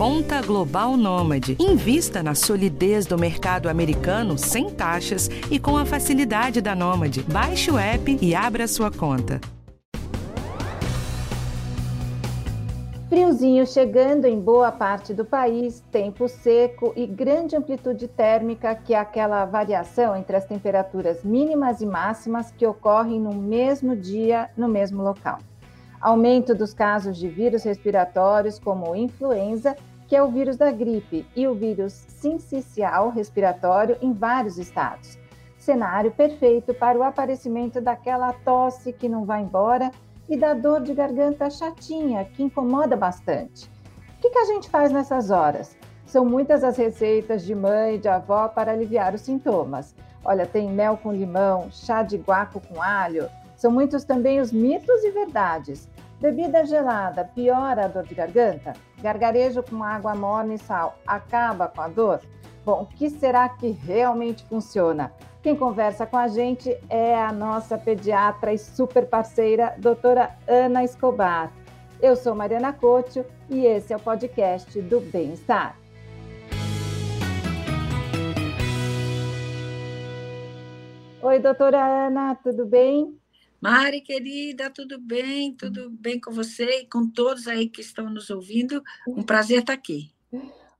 Conta Global Nômade. Invista na solidez do mercado americano sem taxas e com a facilidade da Nômade. Baixe o app e abra sua conta. Friozinho chegando em boa parte do país, tempo seco e grande amplitude térmica, que é aquela variação entre as temperaturas mínimas e máximas que ocorrem no mesmo dia, no mesmo local. Aumento dos casos de vírus respiratórios, como influenza, que é o vírus da gripe, e o vírus sincicial respiratório em vários estados. Cenário perfeito para o aparecimento daquela tosse que não vai embora e da dor de garganta chatinha, que incomoda bastante. O que, que a gente faz nessas horas? São muitas as receitas de mãe e de avó para aliviar os sintomas. Olha, tem mel com limão, chá de guaco com alho. São muitos também os mitos e verdades. Bebida gelada piora a dor de garganta? Gargarejo com água morna e sal acaba com a dor? Bom, o que será que realmente funciona? Quem conversa com a gente é a nossa pediatra e super parceira, doutora Ana Escobar. Eu sou Mariana Couto e esse é o podcast do Bem-Estar. Oi, doutora Ana, tudo bem? Mari, querida, tudo bem? Tudo bem com você e com todos aí que estão nos ouvindo? Um prazer estar aqui.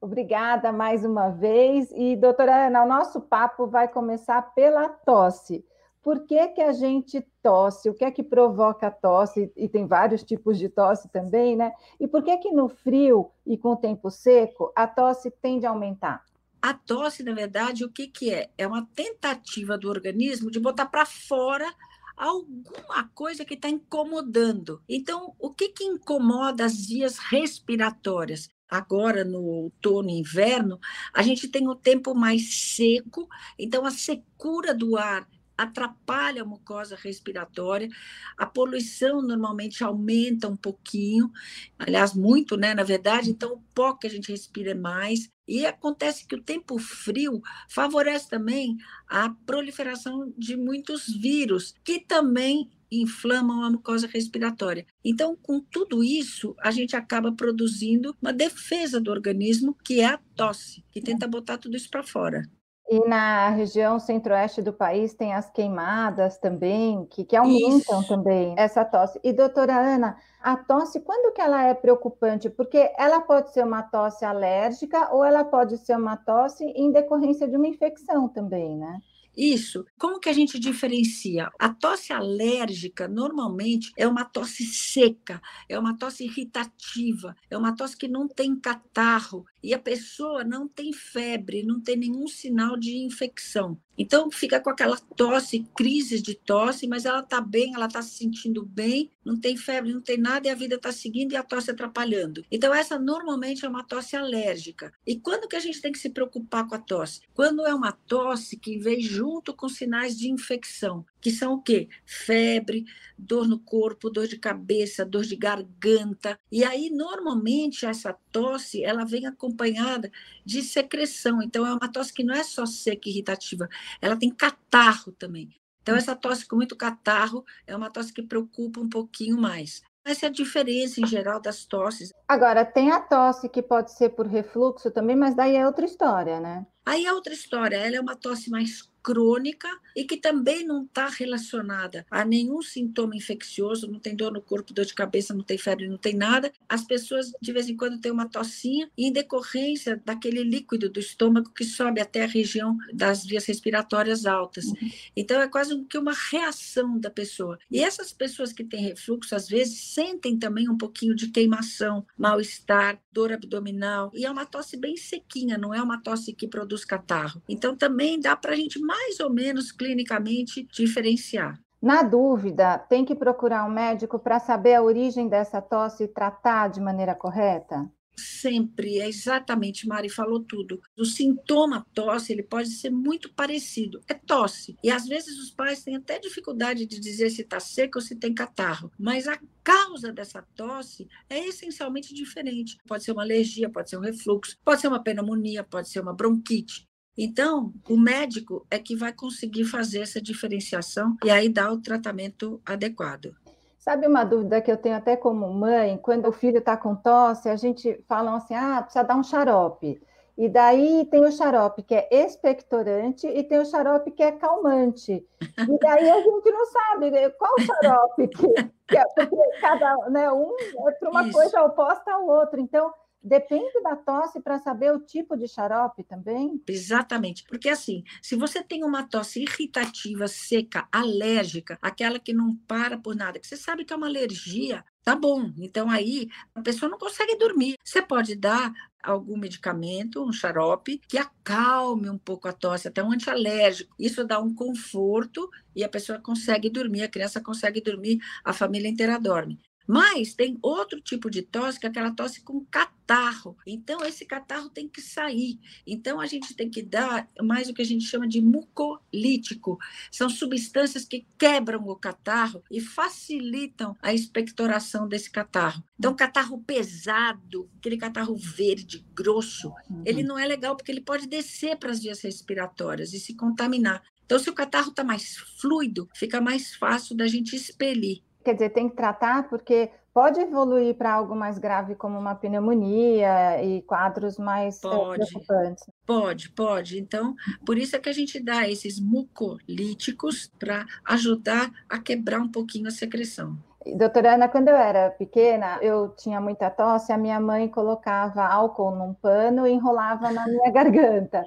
Obrigada mais uma vez. E, doutora Ana, o nosso papo vai começar pela tosse. Por que, que a gente tosse? O que é que provoca a tosse? E tem vários tipos de tosse também, né? E por que que no frio e com o tempo seco a tosse tende a aumentar? A tosse, na verdade, o que, que é? É uma tentativa do organismo de botar para fora alguma coisa que está incomodando. Então, o que, que incomoda as vias respiratórias? agora no outono e inverno, a gente tem o tempo mais seco, então a secura do ar atrapalha a mucosa respiratória, a poluição normalmente aumenta um pouquinho, aliás, muito, né, na verdade, então o pó que a gente respira é mais, e acontece que o tempo frio favorece também a proliferação de muitos vírus, que também inflamam a mucosa respiratória. Então, com tudo isso, a gente acaba produzindo uma defesa do organismo, que é a tosse, que tenta botar tudo isso para fora. E na região centro-oeste do país tem as queimadas também, que, que aumentam Isso. também essa tosse. E doutora Ana, a tosse, quando que ela é preocupante? Porque ela pode ser uma tosse alérgica ou ela pode ser uma tosse em decorrência de uma infecção também, né? Isso. Como que a gente diferencia? A tosse alérgica, normalmente, é uma tosse seca, é uma tosse irritativa, é uma tosse que não tem catarro e a pessoa não tem febre, não tem nenhum sinal de infecção. Então, fica com aquela tosse, crises de tosse, mas ela está bem, ela está se sentindo bem, não tem febre, não tem nada e a vida está seguindo e a tosse atrapalhando. Então, essa normalmente é uma tosse alérgica. E quando que a gente tem que se preocupar com a tosse? Quando é uma tosse que vem junto com sinais de infecção, que são o quê? Febre, dor no corpo, dor de cabeça, dor de garganta. E aí, normalmente, essa tosse, ela vem acompanhada de secreção. Então, é uma tosse que não é só seca e irritativa, ela tem catarro também. Então, essa tosse com muito catarro é uma tosse que preocupa um pouquinho mais. Essa é a diferença em geral das tosses. Agora, tem a tosse que pode ser por refluxo também, mas daí é outra história, né? Aí é outra história, ela é uma tosse mais crônica e que também não está relacionada a nenhum sintoma infeccioso, não tem dor no corpo, dor de cabeça, não tem febre, não tem nada. As pessoas de vez em quando têm uma tossinha em decorrência daquele líquido do estômago que sobe até a região das vias respiratórias altas. Uhum. Então é quase que uma reação da pessoa. E essas pessoas que têm refluxo às vezes sentem também um pouquinho de queimação, mal-estar, dor abdominal e é uma tosse bem sequinha, não é uma tosse que produz catarro. Então também dá para a gente mais ou menos clinicamente diferenciar. Na dúvida, tem que procurar um médico para saber a origem dessa tosse e tratar de maneira correta? Sempre, é exatamente, Mari falou tudo. O sintoma tosse, ele pode ser muito parecido, é tosse. E às vezes os pais têm até dificuldade de dizer se está seco ou se tem catarro, mas a causa dessa tosse é essencialmente diferente. Pode ser uma alergia, pode ser um refluxo, pode ser uma pneumonia, pode ser uma bronquite. Então, o médico é que vai conseguir fazer essa diferenciação e aí dar o tratamento adequado. Sabe uma dúvida que eu tenho até como mãe, quando o filho está com tosse, a gente fala assim, ah, precisa dar um xarope. E daí tem o xarope que é expectorante e tem o xarope que é calmante. E daí a gente não sabe né, qual xarope que, que é, porque cada né, um é para uma Isso. coisa oposta ao outro. Então, Depende da tosse para saber o tipo de xarope também? Exatamente, porque assim, se você tem uma tosse irritativa, seca, alérgica, aquela que não para por nada, que você sabe que é uma alergia, tá bom. Então aí a pessoa não consegue dormir. Você pode dar algum medicamento, um xarope, que acalme um pouco a tosse, até um antialérgico. Isso dá um conforto e a pessoa consegue dormir, a criança consegue dormir, a família inteira dorme. Mas tem outro tipo de tosse, que é aquela tosse com catarro. Então, esse catarro tem que sair. Então, a gente tem que dar mais o que a gente chama de mucolítico. São substâncias que quebram o catarro e facilitam a expectoração desse catarro. Então, catarro pesado, aquele catarro verde, grosso, uhum. ele não é legal porque ele pode descer para as vias respiratórias e se contaminar. Então, se o catarro está mais fluido, fica mais fácil da gente expelir quer dizer, tem que tratar porque pode evoluir para algo mais grave como uma pneumonia e quadros mais eh, pode, preocupantes. Pode, pode. Então, por isso é que a gente dá esses mucolíticos para ajudar a quebrar um pouquinho a secreção. Doutora Ana, quando eu era pequena, eu tinha muita tosse, a minha mãe colocava álcool num pano e enrolava na minha garganta.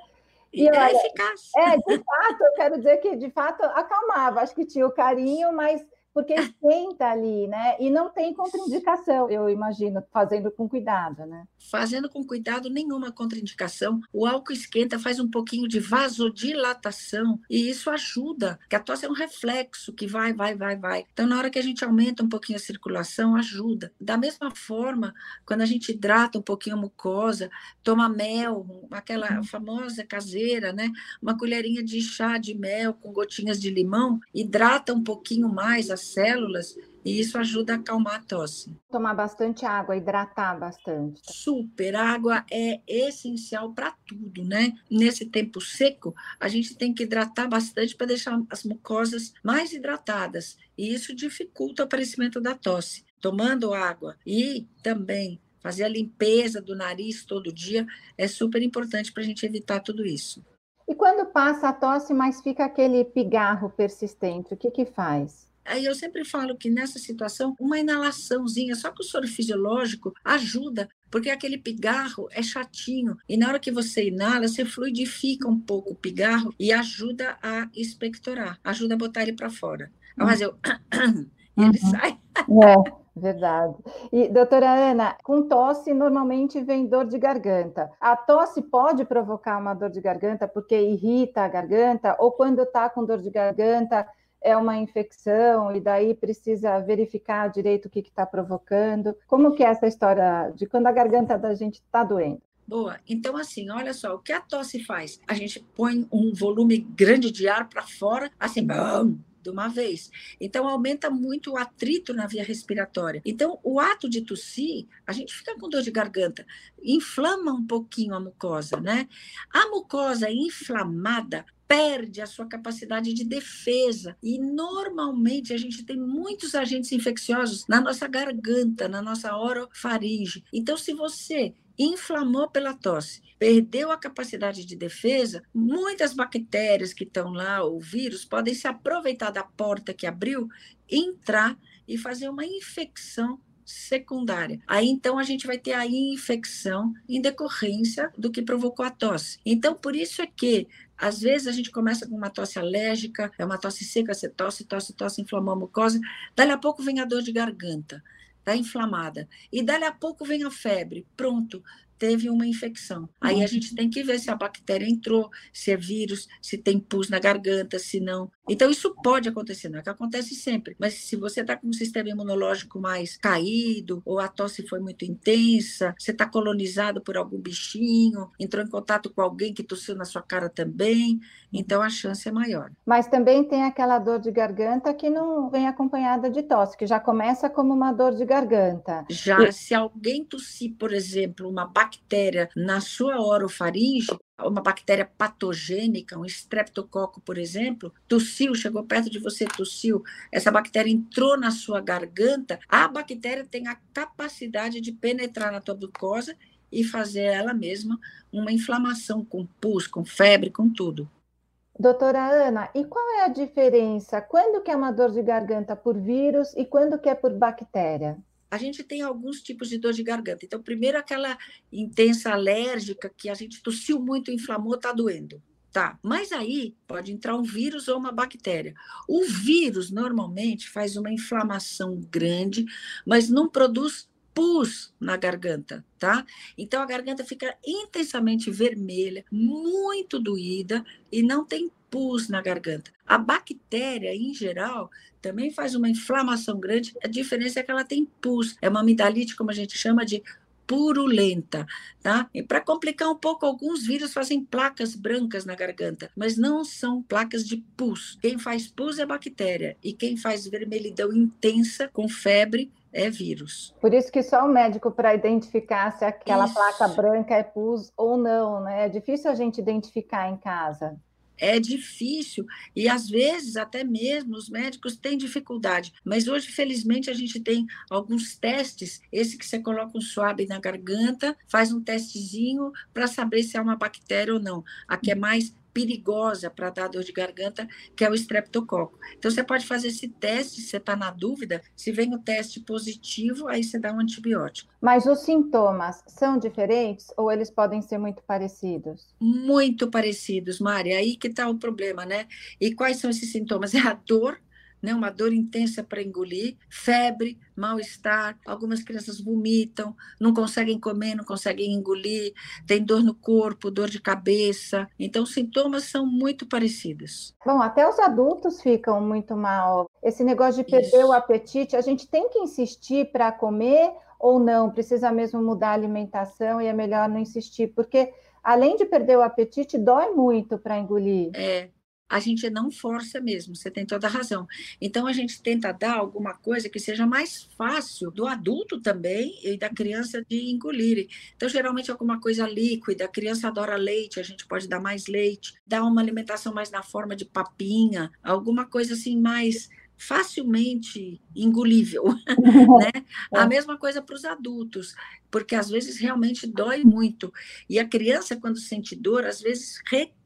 E, e é olha, eficaz. É, de fato, eu quero dizer que de fato acalmava, acho que tinha o carinho, mas porque esquenta ali, né? E não tem contraindicação, eu imagino, fazendo com cuidado, né? Fazendo com cuidado, nenhuma contraindicação. O álcool esquenta, faz um pouquinho de vasodilatação e isso ajuda, que a tosse é um reflexo que vai, vai, vai, vai. Então, na hora que a gente aumenta um pouquinho a circulação, ajuda. Da mesma forma, quando a gente hidrata um pouquinho a mucosa, toma mel, aquela uhum. famosa caseira, né? Uma colherinha de chá de mel com gotinhas de limão, hidrata um pouquinho mais a células e isso ajuda a acalmar a tosse. Tomar bastante água, hidratar bastante. Super, água é essencial para tudo, né? Nesse tempo seco, a gente tem que hidratar bastante para deixar as mucosas mais hidratadas, e isso dificulta o aparecimento da tosse. Tomando água e também fazer a limpeza do nariz todo dia é super importante para a gente evitar tudo isso. E quando passa a tosse, mas fica aquele pigarro persistente, o que que faz? Aí eu sempre falo que nessa situação, uma inalaçãozinha, só que o soro fisiológico ajuda, porque aquele pigarro é chatinho. E na hora que você inala, você fluidifica um pouco o pigarro e ajuda a expectorar, ajuda a botar ele para fora. Mas eu. ele uhum. sai. É. Verdade. E, doutora Ana, com tosse normalmente vem dor de garganta. A tosse pode provocar uma dor de garganta porque irrita a garganta, ou quando está com dor de garganta, é uma infecção e daí precisa verificar direito o que está provocando. Como que é essa história de quando a garganta da gente está doendo? Boa. Então, assim, olha só, o que a tosse faz? A gente põe um volume grande de ar para fora, assim, bam, de uma vez. Então, aumenta muito o atrito na via respiratória. Então, o ato de tossir, a gente fica com dor de garganta, inflama um pouquinho a mucosa, né? A mucosa inflamada perde a sua capacidade de defesa. E normalmente a gente tem muitos agentes infecciosos na nossa garganta, na nossa orofaringe. Então, se você inflamou pela tosse, perdeu a capacidade de defesa, muitas bactérias que estão lá, ou vírus, podem se aproveitar da porta que abriu, entrar e fazer uma infecção secundária. Aí então a gente vai ter a infecção em decorrência do que provocou a tosse. Então por isso é que às vezes a gente começa com uma tosse alérgica, é uma tosse seca, você tosse, tosse, tosse, inflamou a mucosa, dali a pouco vem a dor de garganta, tá inflamada. E dali a pouco vem a febre, pronto, teve uma infecção. Aí a uhum. gente tem que ver se a bactéria entrou, se é vírus, se tem pus na garganta, se não. Então, isso pode acontecer, não é que acontece sempre. Mas se você está com um sistema imunológico mais caído, ou a tosse foi muito intensa, você está colonizado por algum bichinho, entrou em contato com alguém que tossiu na sua cara também, então a chance é maior. Mas também tem aquela dor de garganta que não vem acompanhada de tosse, que já começa como uma dor de garganta. Já, e... se alguém tossir, por exemplo, uma bactéria na sua orofaringe, uma bactéria patogênica, um estreptococo, por exemplo, tossiu, chegou perto de você, tossiu, essa bactéria entrou na sua garganta, a bactéria tem a capacidade de penetrar na tua glucosa e fazer ela mesma uma inflamação com pus, com febre, com tudo. Doutora Ana, e qual é a diferença? Quando que é uma dor de garganta por vírus e quando que é por bactéria? A gente tem alguns tipos de dor de garganta. Então, primeiro, aquela intensa alérgica que a gente tossiu muito, inflamou, está doendo. Tá, mas aí pode entrar um vírus ou uma bactéria. O vírus normalmente faz uma inflamação grande, mas não produz pus na garganta, tá? Então a garganta fica intensamente vermelha, muito doída e não tem pus na garganta. A bactéria, em geral, também faz uma inflamação grande. A diferença é que ela tem pus. É uma amidalite, como a gente chama de purulenta, tá? E para complicar um pouco, alguns vírus fazem placas brancas na garganta, mas não são placas de pus. Quem faz pus é bactéria e quem faz vermelhidão intensa com febre é vírus. Por isso que só o médico para identificar se aquela isso. placa branca é pus ou não, né? É difícil a gente identificar em casa é difícil e às vezes até mesmo os médicos têm dificuldade. Mas hoje, felizmente, a gente tem alguns testes. Esse que você coloca um suave na garganta, faz um testezinho para saber se é uma bactéria ou não. Aqui é mais perigosa para dar dor de garganta, que é o estreptococo. Então, você pode fazer esse teste, se você está na dúvida, se vem o teste positivo, aí você dá um antibiótico. Mas os sintomas são diferentes ou eles podem ser muito parecidos? Muito parecidos, Mari. Aí que está o problema, né? E quais são esses sintomas? É a dor, né, uma dor intensa para engolir, febre, mal-estar, algumas crianças vomitam, não conseguem comer, não conseguem engolir, tem dor no corpo, dor de cabeça. Então, os sintomas são muito parecidos. Bom, até os adultos ficam muito mal. Esse negócio de perder Isso. o apetite, a gente tem que insistir para comer ou não? Precisa mesmo mudar a alimentação e é melhor não insistir, porque além de perder o apetite, dói muito para engolir. É, a gente não força mesmo, você tem toda a razão. Então, a gente tenta dar alguma coisa que seja mais fácil do adulto também e da criança de engolir. Então, geralmente, alguma coisa líquida, a criança adora leite, a gente pode dar mais leite, dar uma alimentação mais na forma de papinha, alguma coisa assim mais facilmente engolível, né? A mesma coisa para os adultos, porque às vezes realmente dói muito. E a criança, quando sente dor, às vezes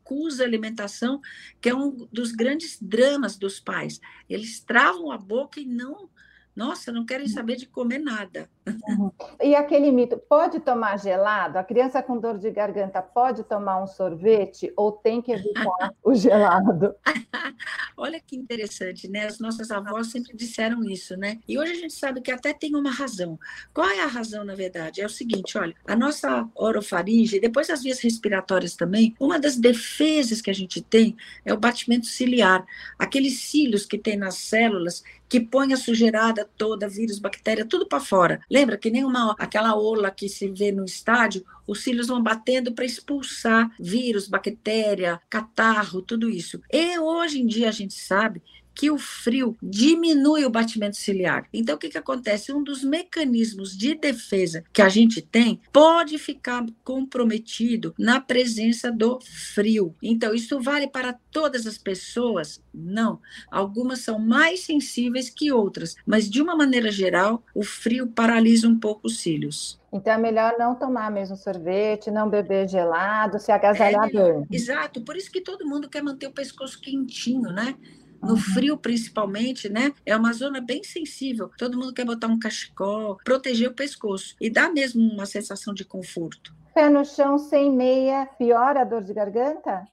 recusa a alimentação, que é um dos grandes dramas dos pais. Eles travam a boca e não nossa, não querem saber de comer nada. Uhum. E aquele mito, pode tomar gelado? A criança com dor de garganta pode tomar um sorvete ou tem que evitar o gelado? Olha que interessante, né? As nossas avós sempre disseram isso, né? E hoje a gente sabe que até tem uma razão. Qual é a razão, na verdade? É o seguinte, olha, a nossa orofaringe, depois as vias respiratórias também, uma das defesas que a gente tem é o batimento ciliar. Aqueles cílios que tem nas células que põe a sujeirada toda, vírus, bactéria, tudo para fora. Lembra que nem uma, aquela ola que se vê no estádio, os cílios vão batendo para expulsar vírus, bactéria, catarro, tudo isso. E hoje em dia a gente sabe que o frio diminui o batimento ciliar. Então, o que, que acontece? Um dos mecanismos de defesa que a gente tem pode ficar comprometido na presença do frio. Então, isso vale para todas as pessoas? Não. Algumas são mais sensíveis que outras, mas de uma maneira geral, o frio paralisa um pouco os cílios. Então é melhor não tomar mesmo sorvete, não beber gelado, se agasalhar é bem. Exato, por isso que todo mundo quer manter o pescoço quentinho, né? No frio principalmente, né? É uma zona bem sensível. Todo mundo quer botar um cachecol, proteger o pescoço e dá mesmo uma sensação de conforto. Pé no chão sem meia piora a dor de garganta?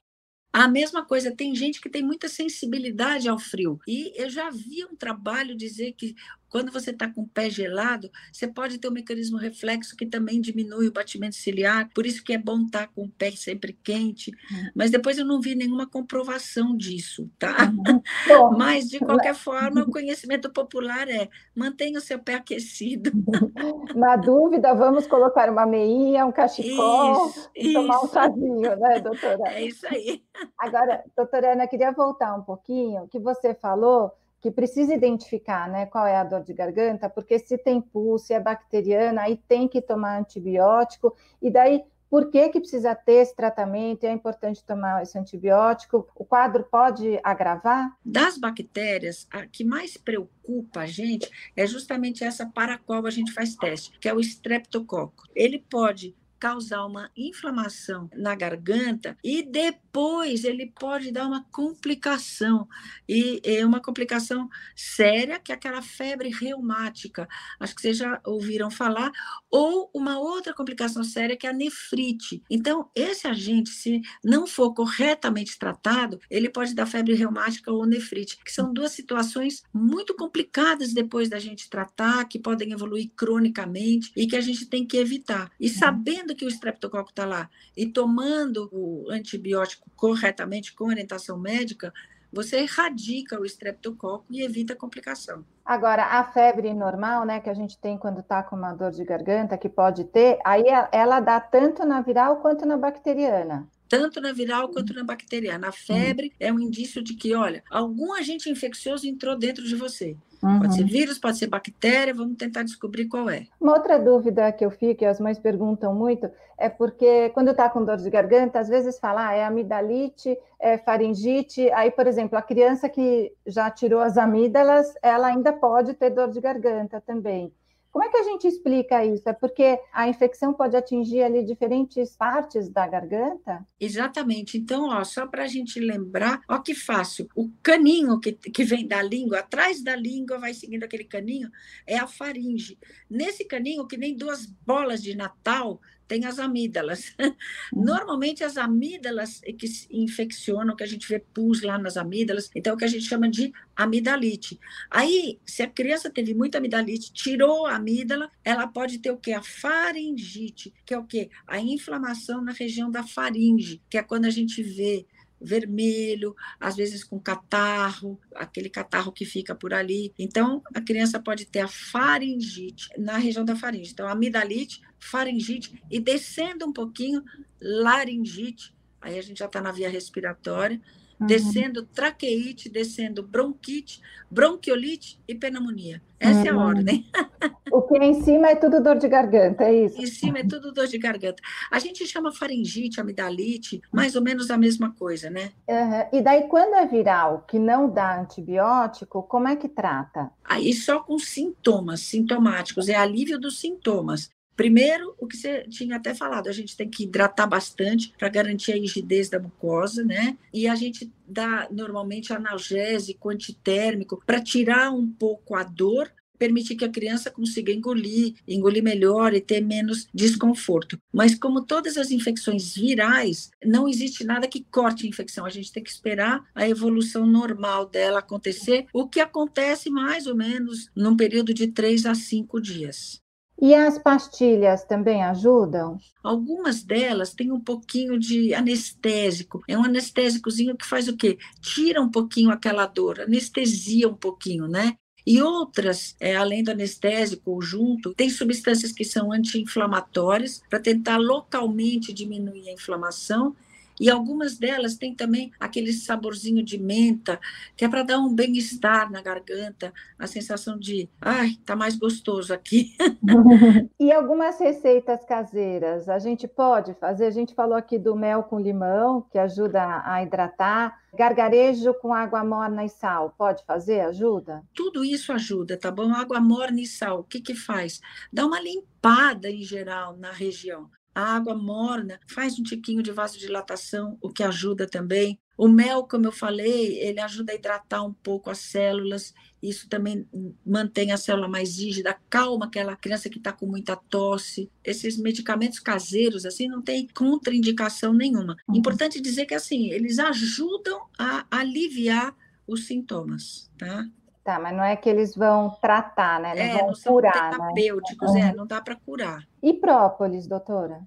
A mesma coisa, tem gente que tem muita sensibilidade ao frio. E eu já vi um trabalho dizer que quando você está com o pé gelado, você pode ter um mecanismo reflexo que também diminui o batimento ciliar, por isso que é bom estar tá com o pé sempre quente. Uhum. Mas depois eu não vi nenhuma comprovação disso, tá? Uhum. Bom, Mas, de qualquer forma, o conhecimento popular é mantenha o seu pé aquecido. Na dúvida, vamos colocar uma meinha, um cachecol isso, e isso. tomar um chazinho, né, doutora? É isso aí. Agora, doutora Ana, queria voltar um pouquinho, que você falou que precisa identificar né, qual é a dor de garganta, porque se tem pulso, se é bacteriana, aí tem que tomar antibiótico, e daí por que, que precisa ter esse tratamento? É importante tomar esse antibiótico? O quadro pode agravar? Das bactérias, a que mais preocupa a gente é justamente essa para a qual a gente faz teste, que é o streptococo. Ele pode causar uma inflamação na garganta e depois ele pode dar uma complicação e é uma complicação séria que é aquela febre reumática, acho que vocês já ouviram falar, ou uma outra complicação séria que é a nefrite. Então, esse agente, se não for corretamente tratado, ele pode dar febre reumática ou nefrite, que são duas situações muito complicadas depois da gente tratar, que podem evoluir cronicamente e que a gente tem que evitar. E sabendo que o estreptococo está lá e tomando o antibiótico corretamente com orientação médica, você erradica o estreptococo e evita a complicação. Agora, a febre normal, né, que a gente tem quando está com uma dor de garganta, que pode ter, aí ela dá tanto na viral quanto na bacteriana tanto na viral quanto na bacteriana. A febre é um indício de que, olha, algum agente infeccioso entrou dentro de você. Uhum. Pode ser vírus, pode ser bactéria, vamos tentar descobrir qual é. Uma outra dúvida que eu fico, e as mães perguntam muito, é porque quando está com dor de garganta, às vezes fala, ah, é amidalite, é faringite. Aí, por exemplo, a criança que já tirou as amígdalas, ela ainda pode ter dor de garganta também. Como é que a gente explica isso? É porque a infecção pode atingir ali diferentes partes da garganta? Exatamente. Então, ó, só para a gente lembrar, ó que fácil. O caninho que, que vem da língua, atrás da língua, vai seguindo aquele caninho, é a faringe. Nesse caninho, que nem duas bolas de Natal, tem as amígdalas. Uhum. Normalmente as amígdalas é que infeccionam, que a gente vê pus lá nas amígdalas, então é o que a gente chama de amidalite. Aí, se a criança teve muita amidalite, tirou a amígdala, ela pode ter o que? A faringite, que é o que? A inflamação na região da faringe, que é quando a gente vê vermelho, às vezes com catarro, aquele catarro que fica por ali. Então, a criança pode ter a faringite na região da faringe. Então, amidalite, faringite e descendo um pouquinho, laringite. Aí a gente já está na via respiratória uhum. descendo traqueite, descendo bronquite, bronquiolite e pneumonia. Essa uhum. é a uhum. ordem. O que é em cima é tudo dor de garganta, é isso? Em cima é tudo dor de garganta. A gente chama faringite, amidalite, mais ou menos a mesma coisa, né? Uhum. E daí, quando é viral, que não dá antibiótico, como é que trata? Aí só com sintomas, sintomáticos, é alívio dos sintomas. Primeiro, o que você tinha até falado, a gente tem que hidratar bastante para garantir a rigidez da mucosa, né? E a gente dá normalmente analgésico, antitérmico, para tirar um pouco a dor, permitir que a criança consiga engolir, engolir melhor e ter menos desconforto. Mas como todas as infecções virais, não existe nada que corte a infecção. A gente tem que esperar a evolução normal dela acontecer, o que acontece mais ou menos num período de três a cinco dias. E as pastilhas também ajudam? Algumas delas têm um pouquinho de anestésico. É um anestésicozinho que faz o quê? Tira um pouquinho aquela dor, anestesia um pouquinho, né? E outras, é, além do anestésico ou junto, tem substâncias que são anti-inflamatórias para tentar localmente diminuir a inflamação e algumas delas têm também aquele saborzinho de menta, que é para dar um bem-estar na garganta, a sensação de, ai, tá mais gostoso aqui. e algumas receitas caseiras, a gente pode fazer? A gente falou aqui do mel com limão, que ajuda a hidratar. Gargarejo com água morna e sal, pode fazer? Ajuda? Tudo isso ajuda, tá bom? Água morna e sal, o que que faz? Dá uma limpada em geral na região. A água morna faz um tiquinho de vasodilatação, o que ajuda também. O mel, como eu falei, ele ajuda a hidratar um pouco as células. Isso também mantém a célula mais rígida, calma aquela criança que está com muita tosse. Esses medicamentos caseiros, assim, não tem contraindicação nenhuma. Uhum. Importante dizer que, assim, eles ajudam a aliviar os sintomas, tá? Tá, mas não é que eles vão tratar, né? Não é, vão não curar, são né? terapêuticos, né? é, não dá para curar. E própolis, doutora?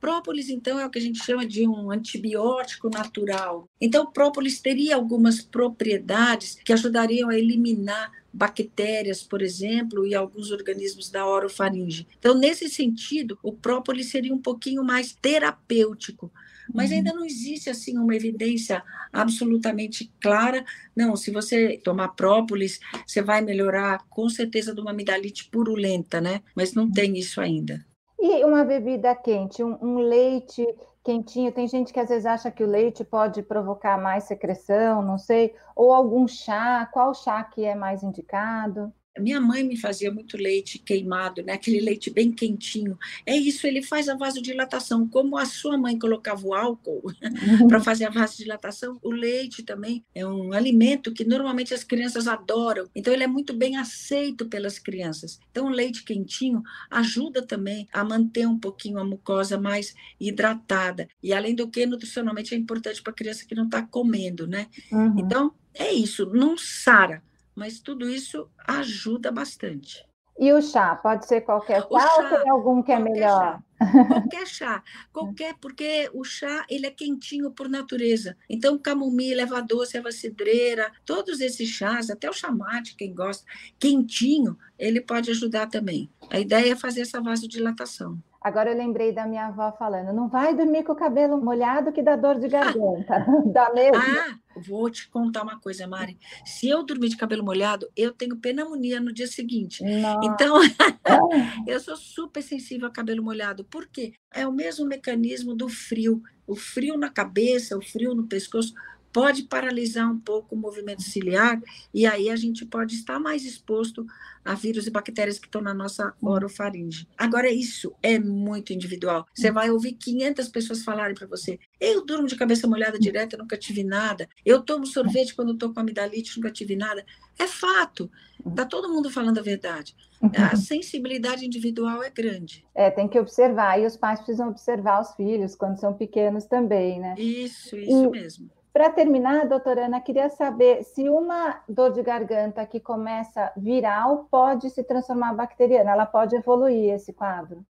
Própolis, então, é o que a gente chama de um antibiótico natural. Então, própolis teria algumas propriedades que ajudariam a eliminar bactérias, por exemplo, e alguns organismos da orofaringe. Então, nesse sentido, o própolis seria um pouquinho mais terapêutico, mas uhum. ainda não existe assim uma evidência absolutamente clara. Não, se você tomar própolis, você vai melhorar com certeza de uma amidalite purulenta, né? Mas não tem isso ainda. E uma bebida quente, um, um leite quentinho. Tem gente que às vezes acha que o leite pode provocar mais secreção, não sei, ou algum chá. Qual chá que é mais indicado? Minha mãe me fazia muito leite queimado, né? aquele leite bem quentinho. É isso, ele faz a vasodilatação. Como a sua mãe colocava o álcool para fazer a vasodilatação, o leite também é um alimento que normalmente as crianças adoram. Então, ele é muito bem aceito pelas crianças. Então, o leite quentinho ajuda também a manter um pouquinho a mucosa mais hidratada. E, além do que, nutricionalmente é importante para a criança que não está comendo, né? Uhum. Então, é isso, não sara mas tudo isso ajuda bastante. E o chá? Pode ser qualquer chá, chá ou tem algum que é melhor? Chá. Qualquer chá, qualquer, porque o chá ele é quentinho por natureza. Então, camomila, erva doce, erva cidreira, todos esses chás, até o chamate, quem gosta, quentinho, ele pode ajudar também. A ideia é fazer essa vasodilatação. Agora eu lembrei da minha avó falando: não vai dormir com o cabelo molhado que dá dor de garganta. dá mesmo? Ah, vou te contar uma coisa, Mari. Se eu dormir de cabelo molhado, eu tenho pneumonia no dia seguinte. Nossa. Então, eu sou super sensível a cabelo molhado. Por quê? É o mesmo mecanismo do frio. O frio na cabeça, o frio no pescoço pode paralisar um pouco o movimento ciliar e aí a gente pode estar mais exposto a vírus e bactérias que estão na nossa orofaringe. Agora, isso é muito individual. Você vai ouvir 500 pessoas falarem para você: eu durmo de cabeça molhada direto, nunca tive nada. Eu tomo sorvete quando estou com amidalite, nunca tive nada. É fato. Está todo mundo falando a verdade. A sensibilidade individual é grande. É, tem que observar. E os pais precisam observar os filhos quando são pequenos também, né? Isso, isso e... mesmo. Para terminar, doutora Ana, queria saber se uma dor de garganta que começa viral pode se transformar bacteriana, ela pode evoluir esse quadro?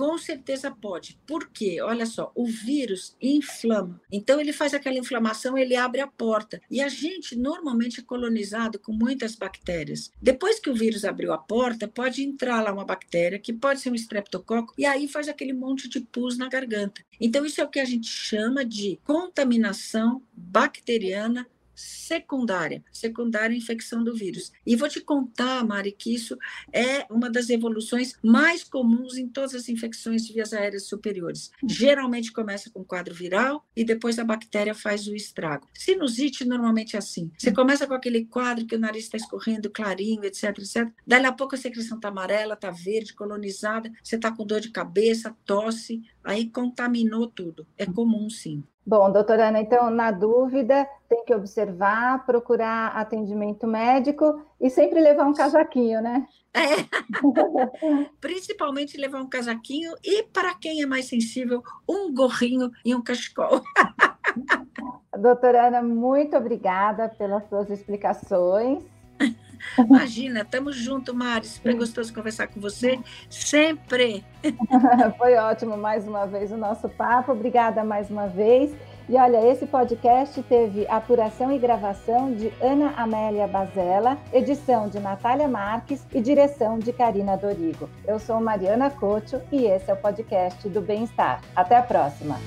Com certeza pode. Por quê? Olha só, o vírus inflama. Então ele faz aquela inflamação, ele abre a porta. E a gente normalmente é colonizado com muitas bactérias. Depois que o vírus abriu a porta, pode entrar lá uma bactéria, que pode ser um estreptococo, e aí faz aquele monte de pus na garganta. Então isso é o que a gente chama de contaminação bacteriana secundária, secundária infecção do vírus. E vou te contar, Mari, que isso é uma das evoluções mais comuns em todas as infecções de vias aéreas superiores. Geralmente começa com quadro viral e depois a bactéria faz o estrago. Sinusite normalmente é assim. Você começa com aquele quadro que o nariz está escorrendo, clarinho, etc, etc. Daí a pouco a secreção está amarela, está verde, colonizada, você está com dor de cabeça, tosse, aí contaminou tudo. É comum, sim. Bom, doutora Ana, então, na dúvida, tem que observar, procurar atendimento médico e sempre levar um casaquinho, né? É. Principalmente levar um casaquinho e, para quem é mais sensível, um gorrinho e um cachecol. doutora Ana, muito obrigada pelas suas explicações. Imagina, estamos juntos, Mari. Super gostoso conversar com você. Sempre. Foi ótimo mais uma vez o nosso papo. Obrigada mais uma vez. E olha, esse podcast teve apuração e gravação de Ana Amélia Bazella, edição de Natália Marques e direção de Karina Dorigo. Eu sou Mariana Cocho e esse é o podcast do Bem-Estar. Até a próxima!